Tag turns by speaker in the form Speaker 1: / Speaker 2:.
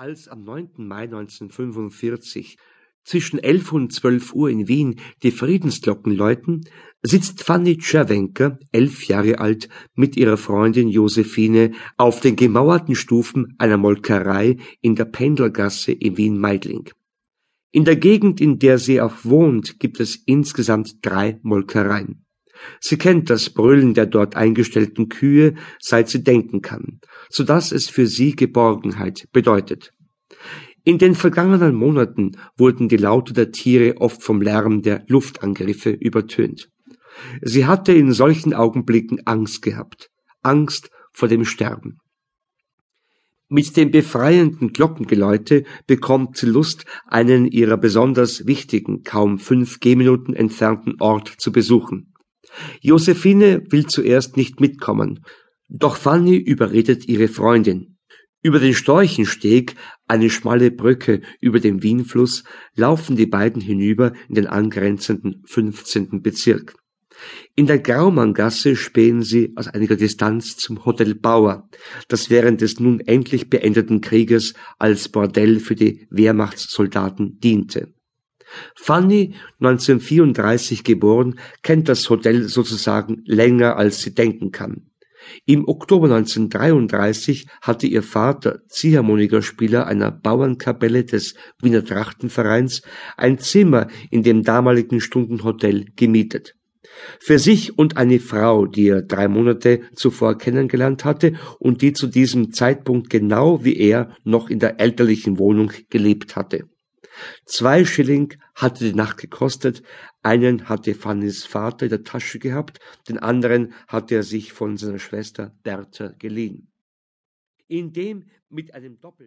Speaker 1: Als am 9. Mai 1945 zwischen 11 und 12 Uhr in Wien die Friedensglocken läuten, sitzt Fanny Czerwenka, elf Jahre alt, mit ihrer Freundin Josephine auf den gemauerten Stufen einer Molkerei in der Pendelgasse in Wien-Meidling. In der Gegend, in der sie auch wohnt, gibt es insgesamt drei Molkereien. Sie kennt das Brüllen der dort eingestellten Kühe, seit sie denken kann, so dass es für sie Geborgenheit bedeutet. In den vergangenen Monaten wurden die Laute der Tiere oft vom Lärm der Luftangriffe übertönt. Sie hatte in solchen Augenblicken Angst gehabt, Angst vor dem Sterben. Mit dem befreienden Glockengeläute bekommt sie Lust, einen ihrer besonders wichtigen, kaum fünf Gehminuten entfernten Ort zu besuchen. Josephine will zuerst nicht mitkommen, doch Fanny überredet ihre Freundin. Über den Storchensteg, eine schmale Brücke über dem Wienfluss, laufen die beiden hinüber in den angrenzenden 15. Bezirk. In der Graumanngasse spähen sie aus einiger Distanz zum Hotel Bauer, das während des nun endlich beendeten Krieges als Bordell für die Wehrmachtssoldaten diente. Fanny, 1934 geboren, kennt das Hotel sozusagen länger als sie denken kann. Im Oktober 1933 hatte ihr Vater, Ziehharmonikaspieler einer Bauernkapelle des Wiener Trachtenvereins, ein Zimmer in dem damaligen Stundenhotel gemietet. Für sich und eine Frau, die er drei Monate zuvor kennengelernt hatte und die zu diesem Zeitpunkt genau wie er noch in der elterlichen Wohnung gelebt hatte. Zwei Schilling hatte die Nacht gekostet, einen hatte Fannys Vater in der Tasche gehabt, den anderen hatte er sich von seiner Schwester Bertha geliehen. In dem mit einem Doppel